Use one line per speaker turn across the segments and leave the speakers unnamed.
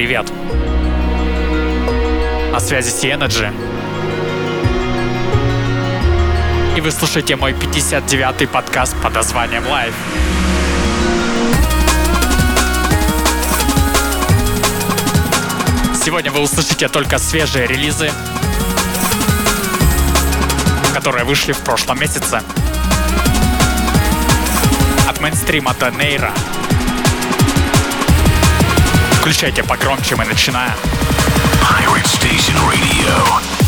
Привет! На связи Energy. И вы слушаете мой 59-й подкаст под названием Live. Сегодня вы услышите только свежие релизы, которые вышли в прошлом месяце. От мейнстрима до нейра – Включайте погромче, мы начинаем. Pirate Station Radio.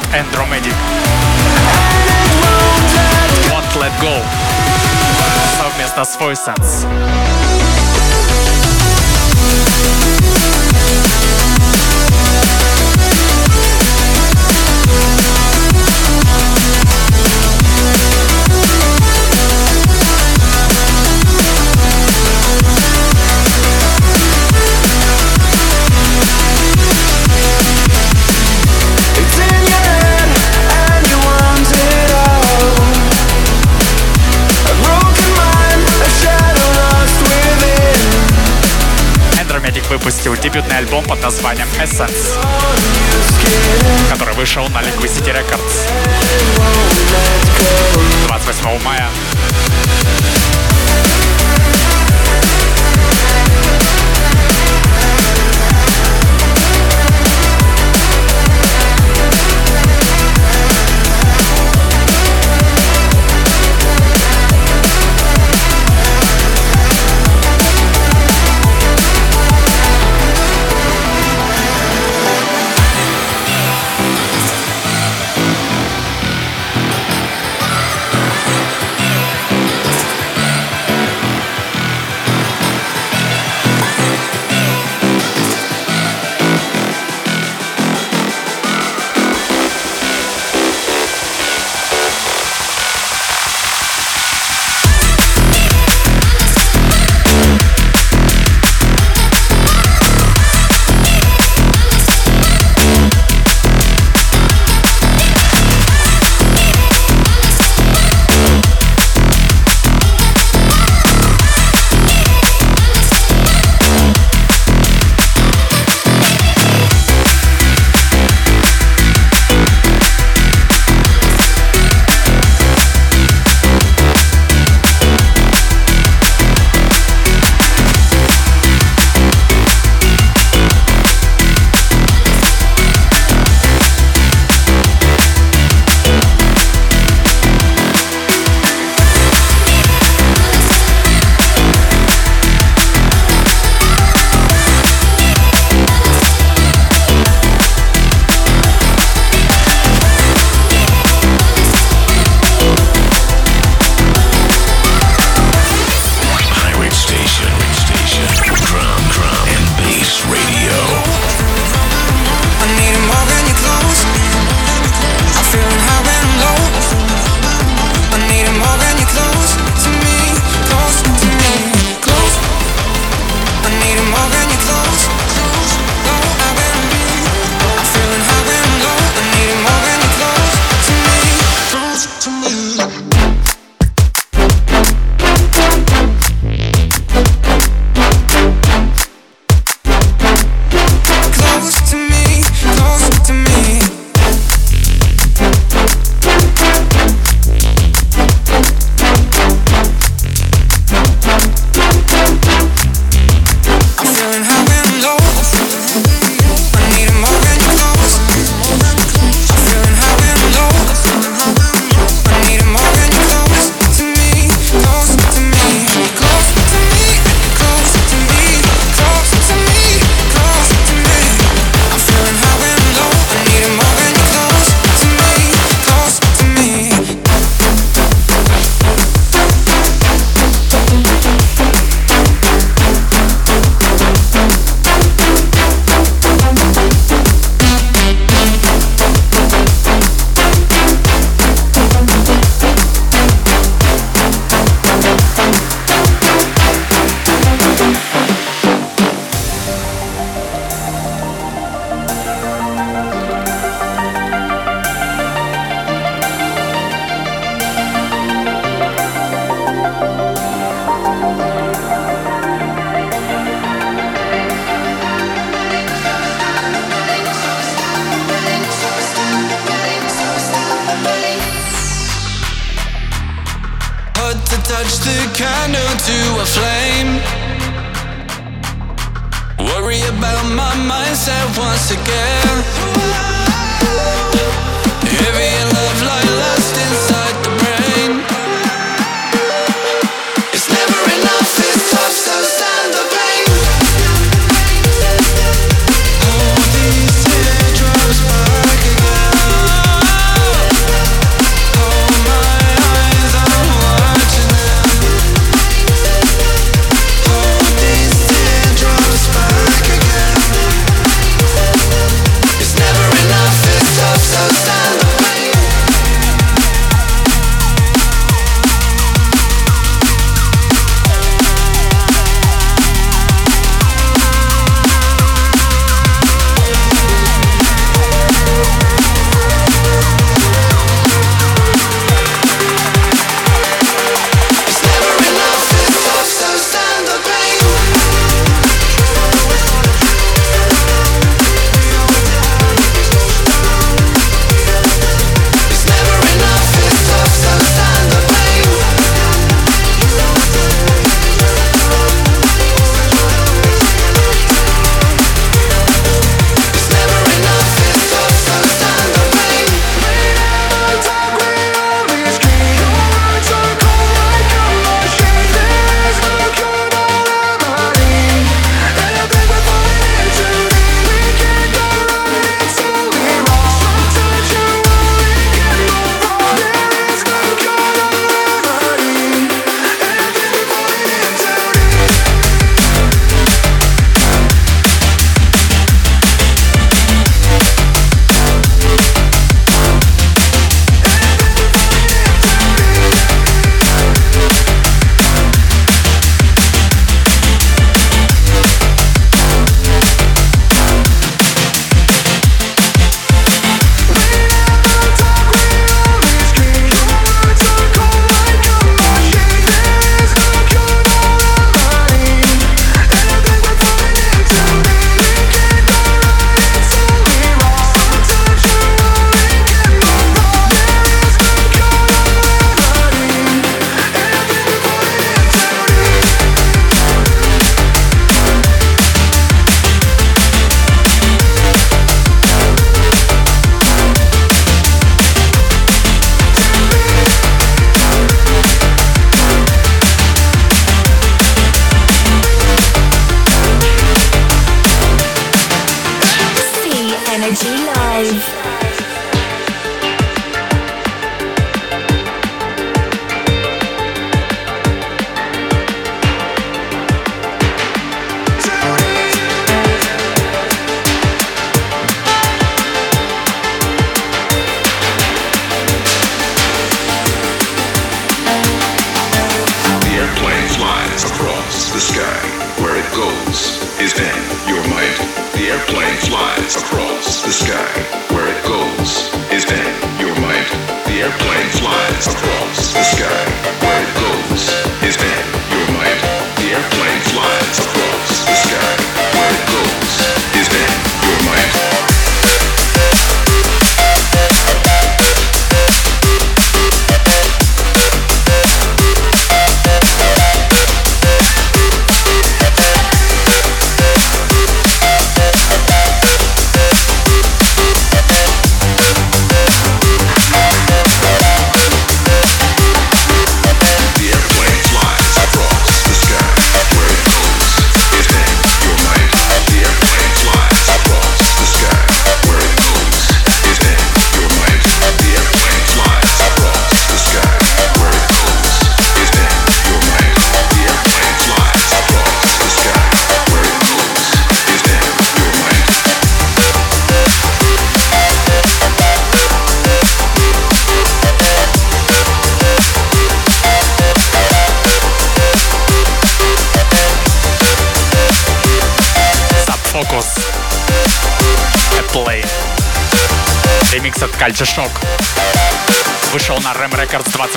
играет трек от Andromedic. Won't Let Go. Совместно с Voice Выпустил дебютный альбом под названием Essence, который вышел на Liquidity Records 28 мая.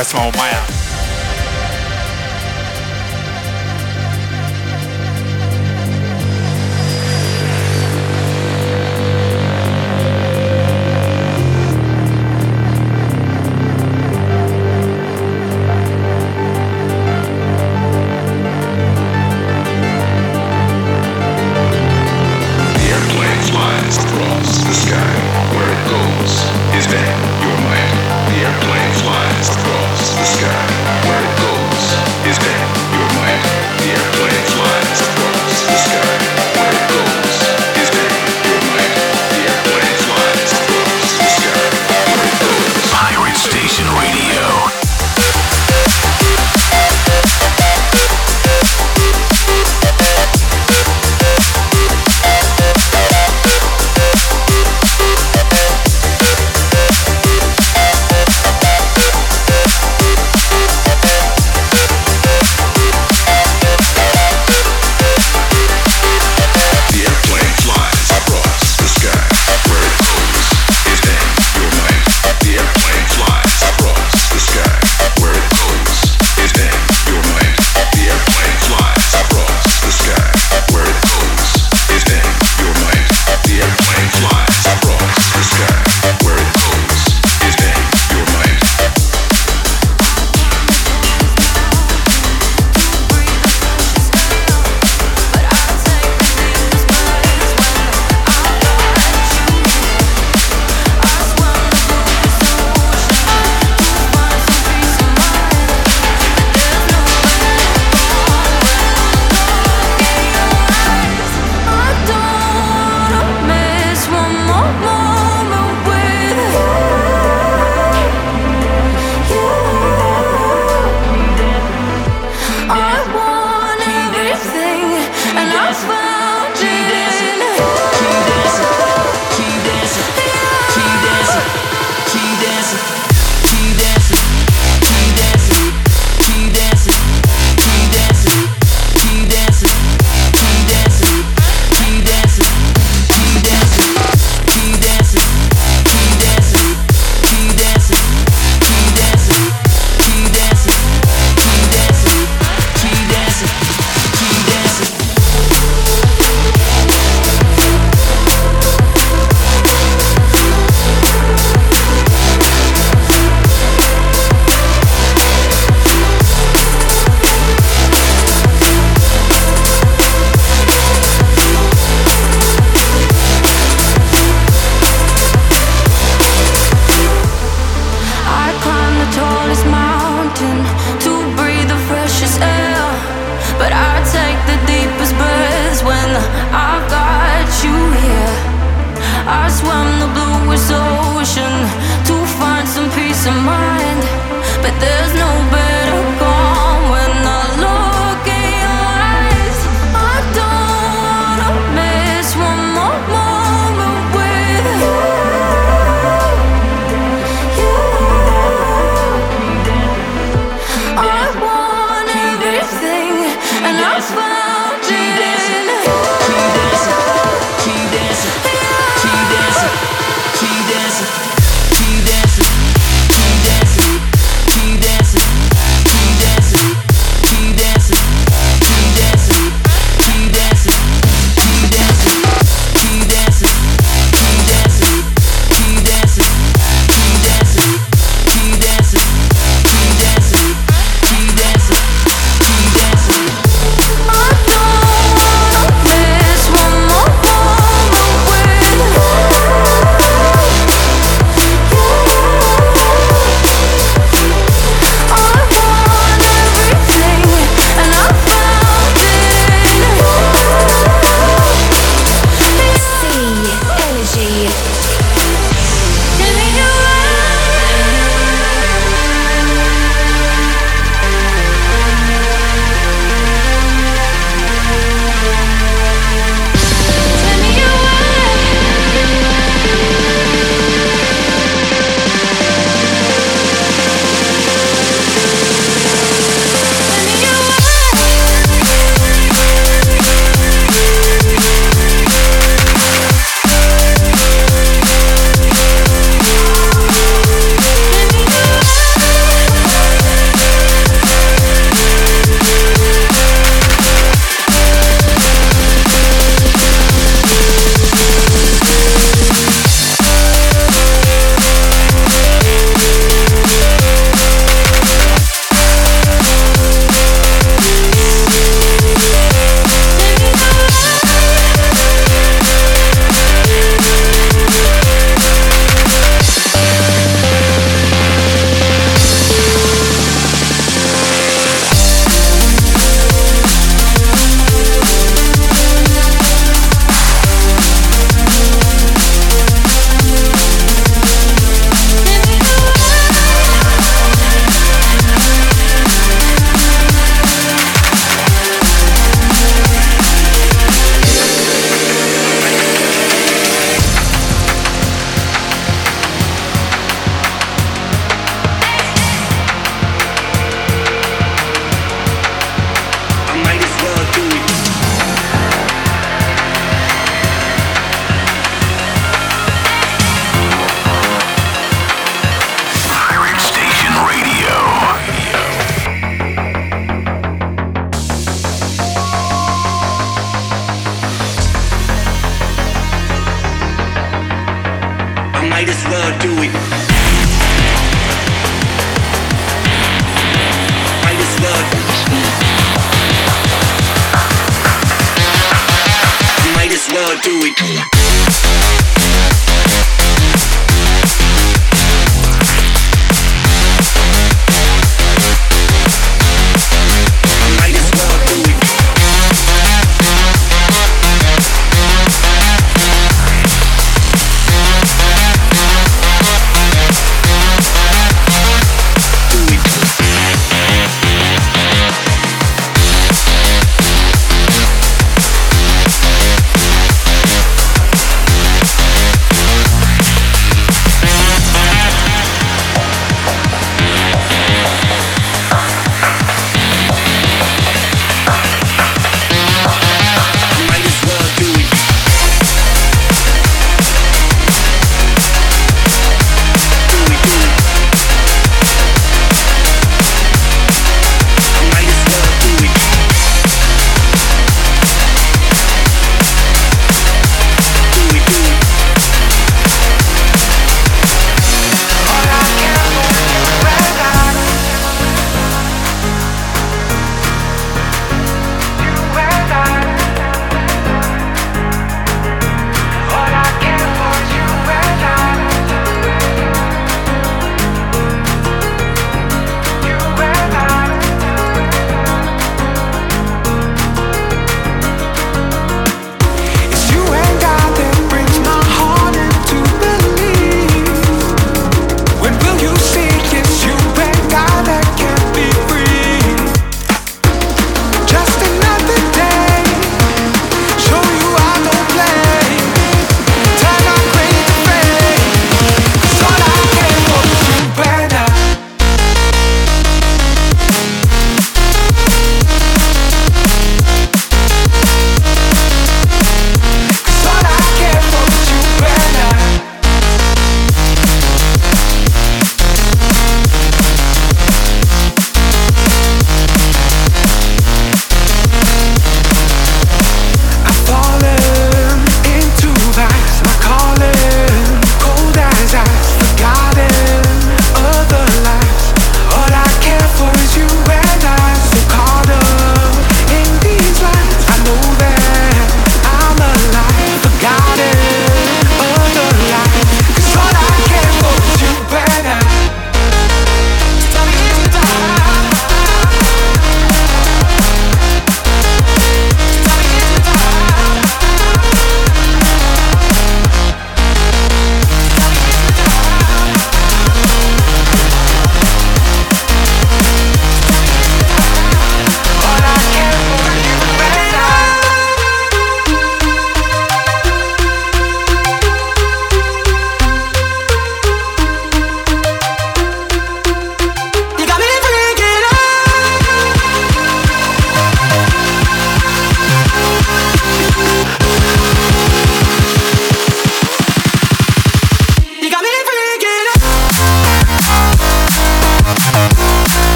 Records 28 мая.
солнечного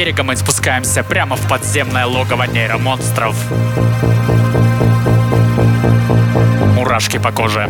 берега мы спускаемся прямо в подземное логово нейромонстров. Мурашки по коже.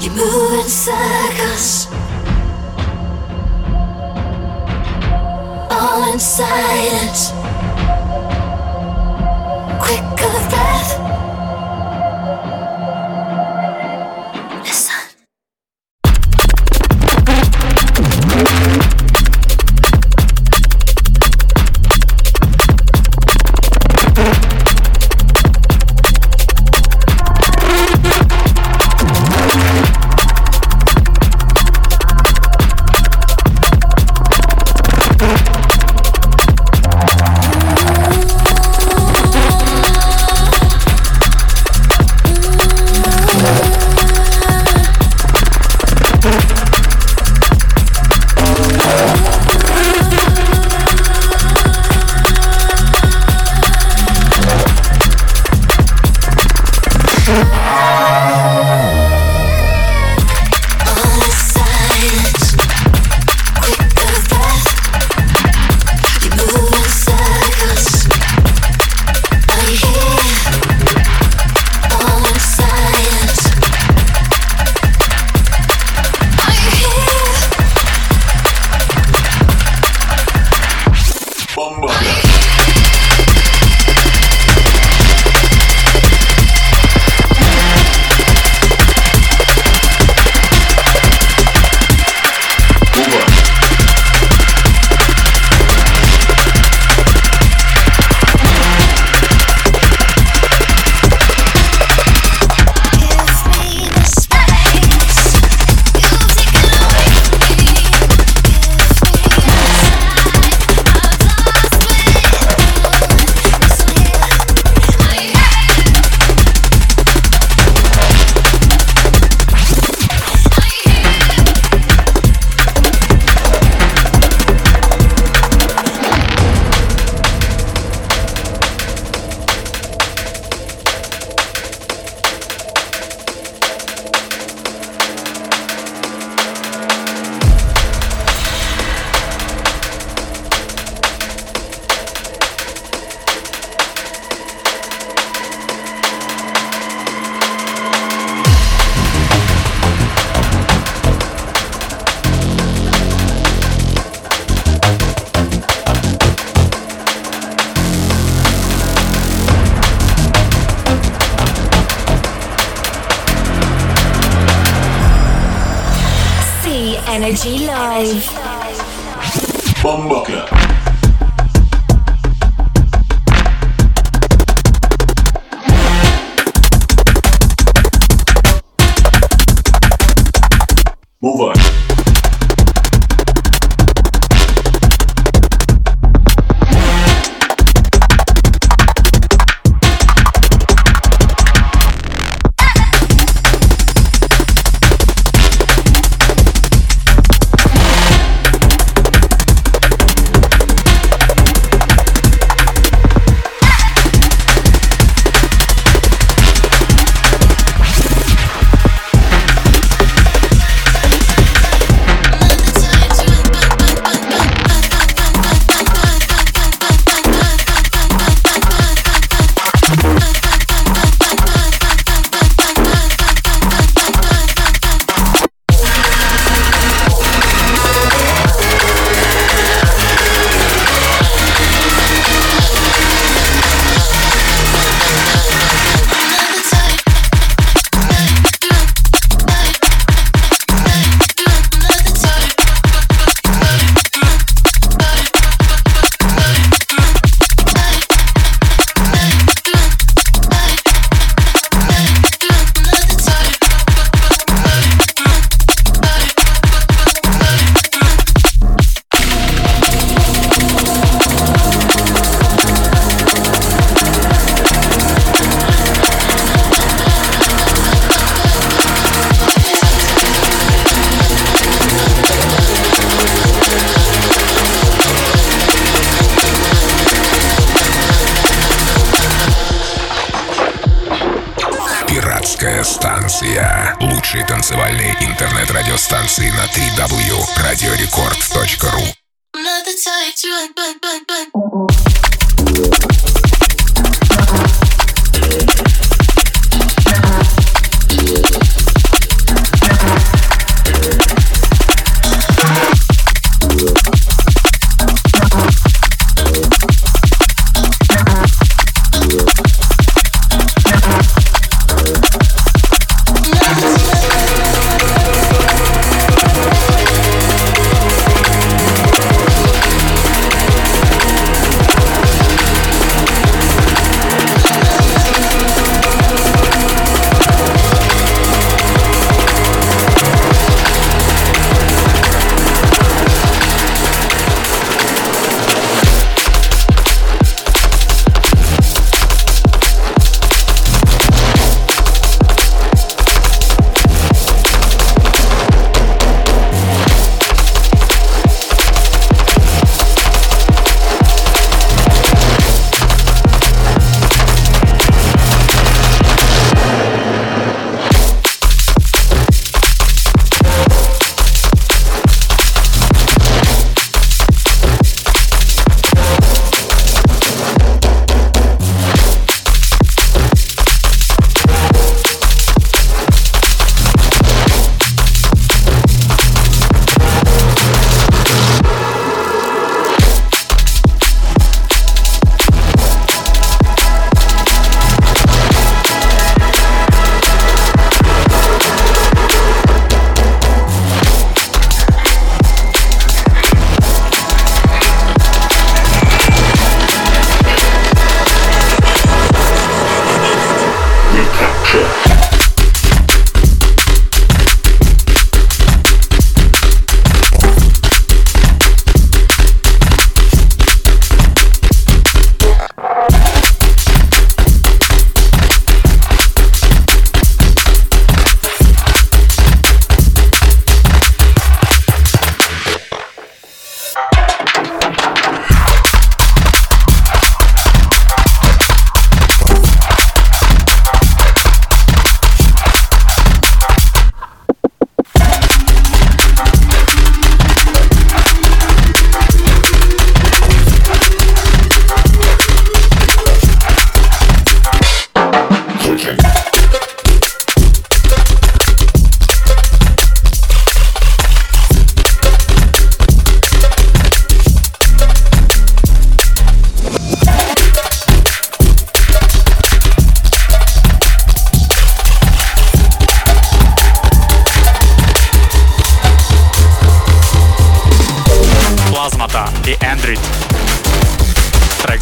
You move in circles, all in silence, quick of breath.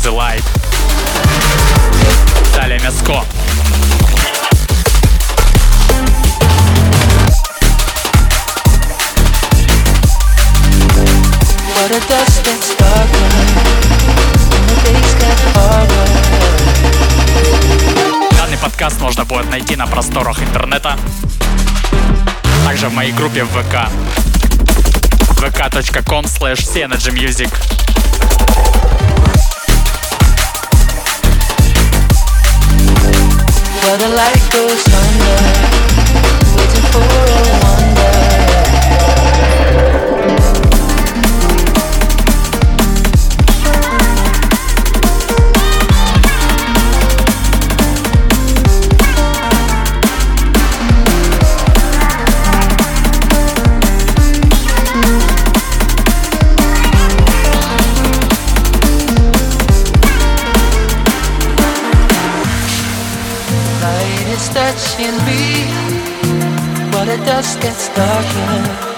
The Light. Далее Мяско. Данный подкаст можно будет найти на просторах интернета, также в моей группе в ВК vk.com slash Music. Light goes under, waiting for a. in me, but it does get stuck
in.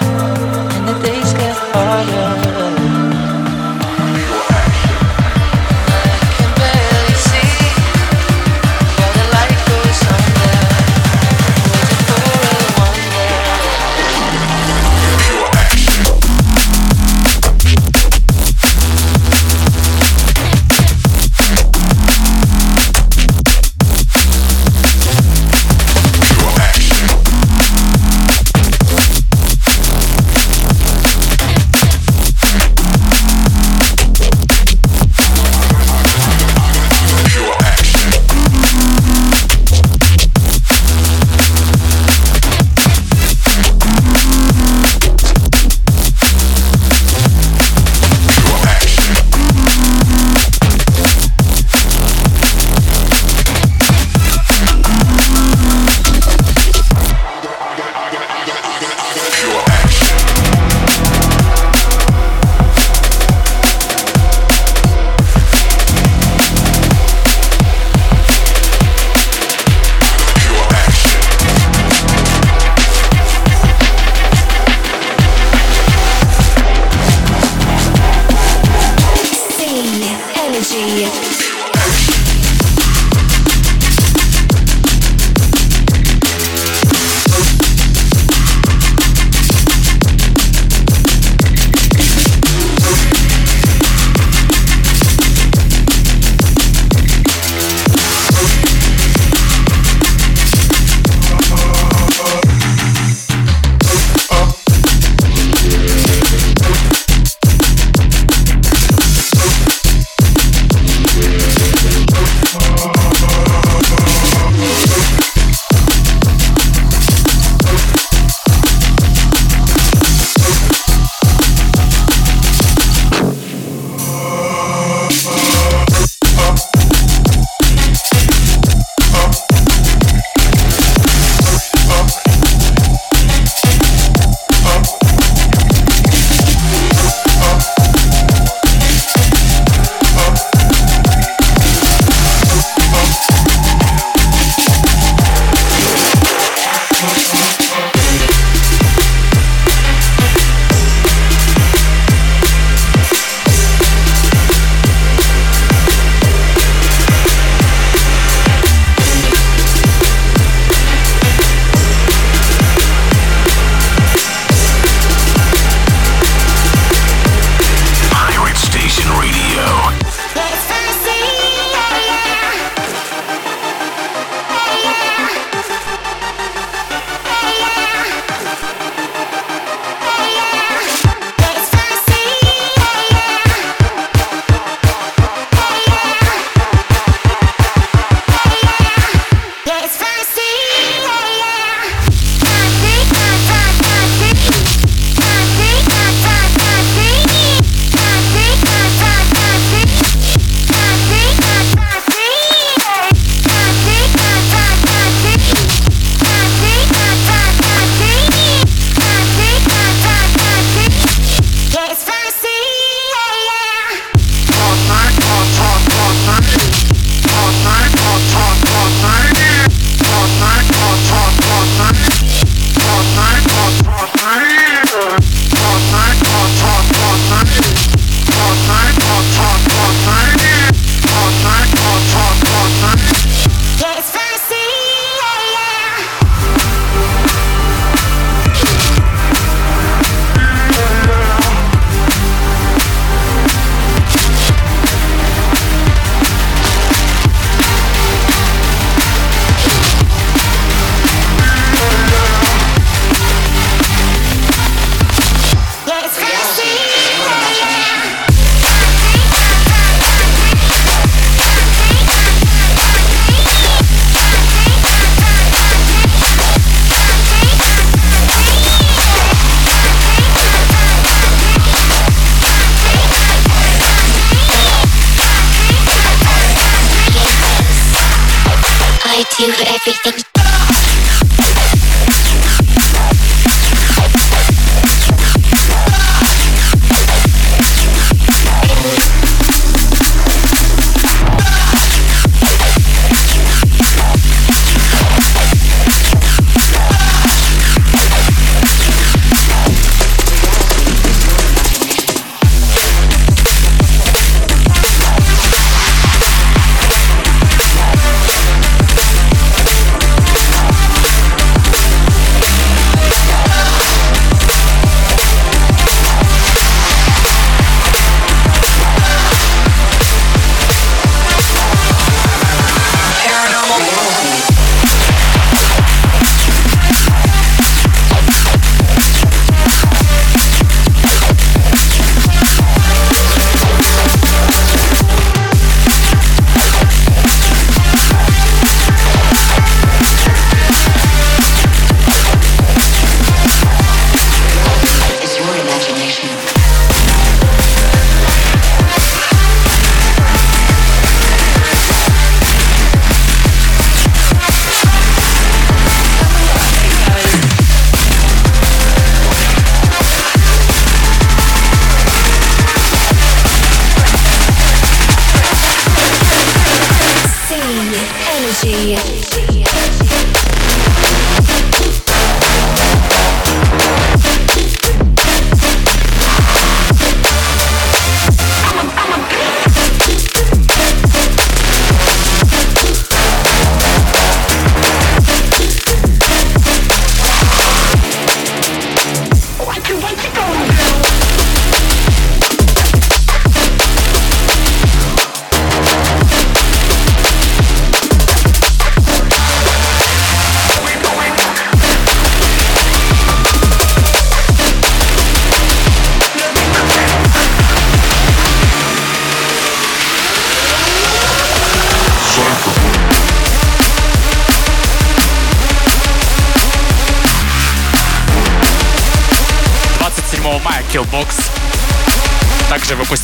to everything.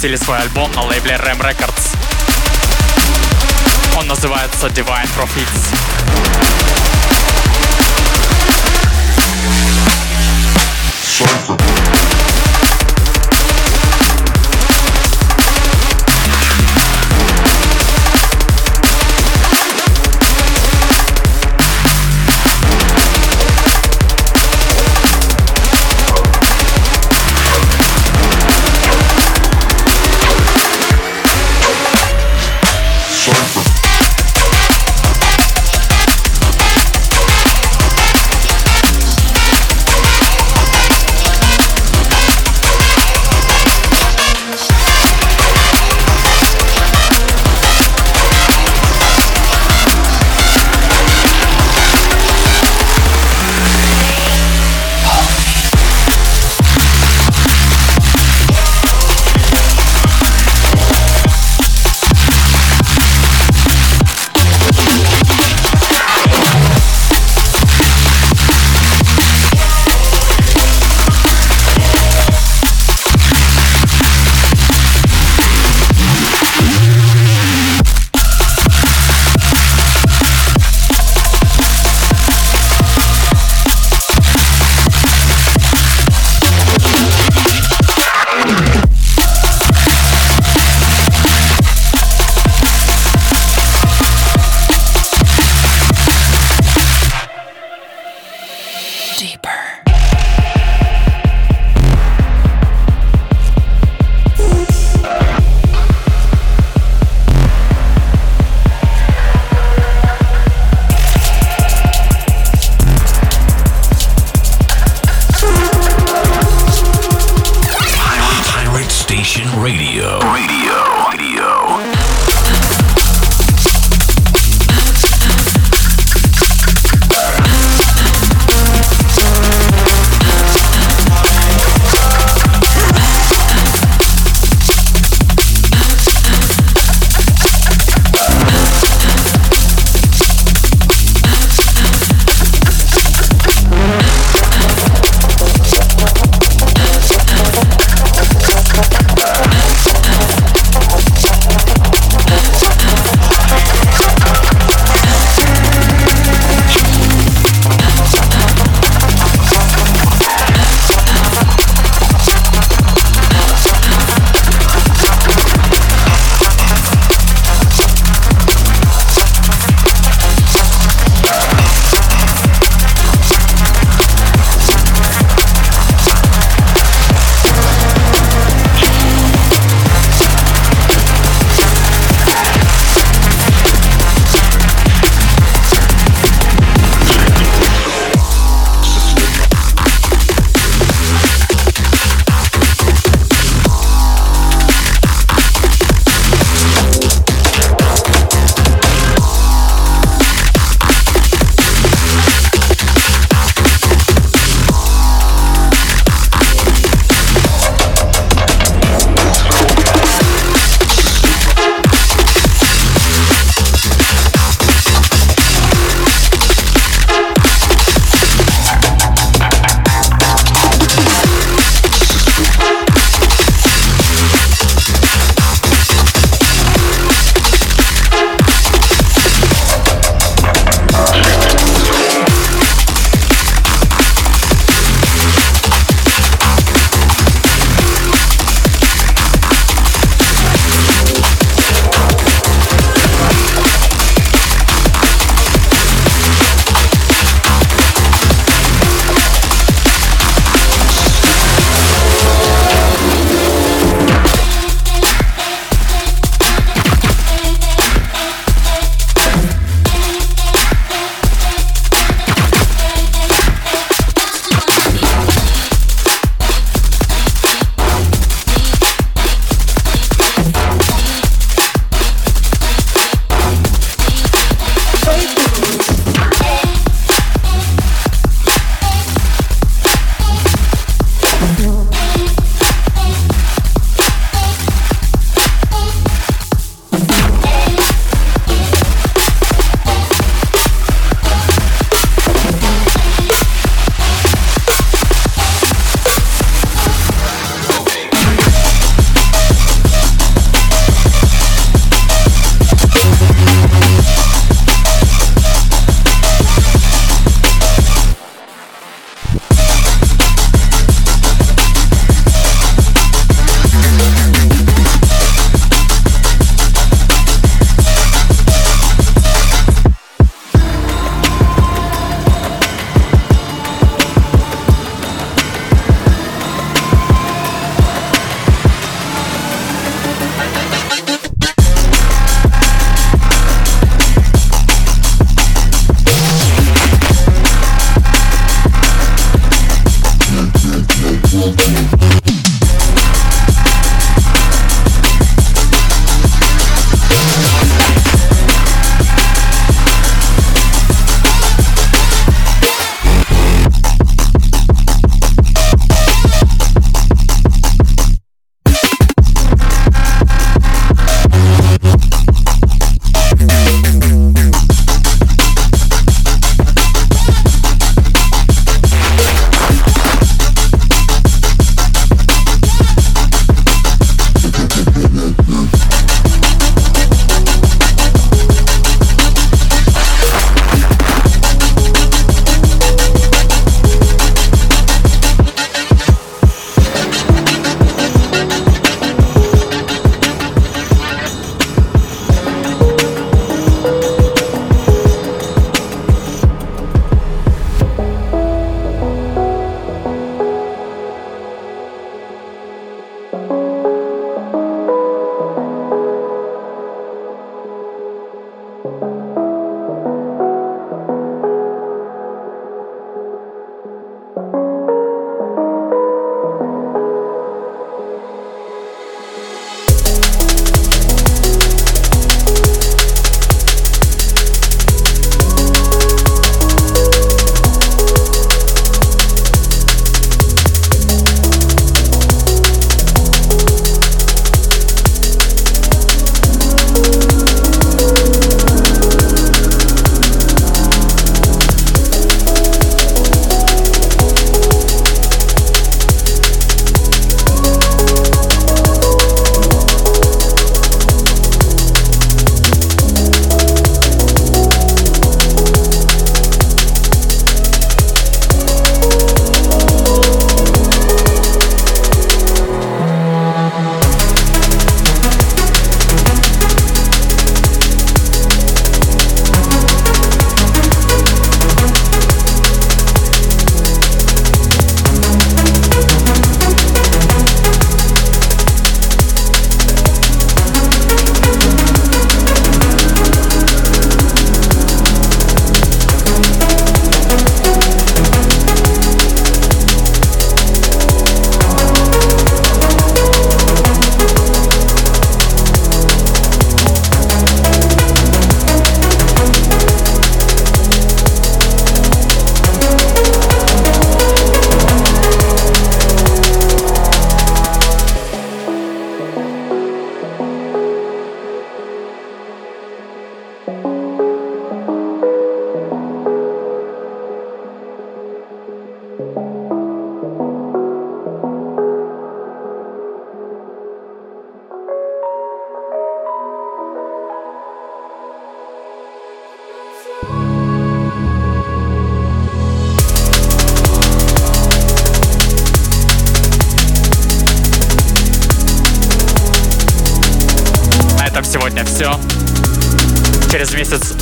Выпустили свой альбом на лейбле Ram Records. Он называется Divine Profits.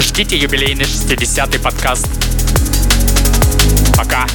Ждите юбилейный 60-й подкаст. Пока.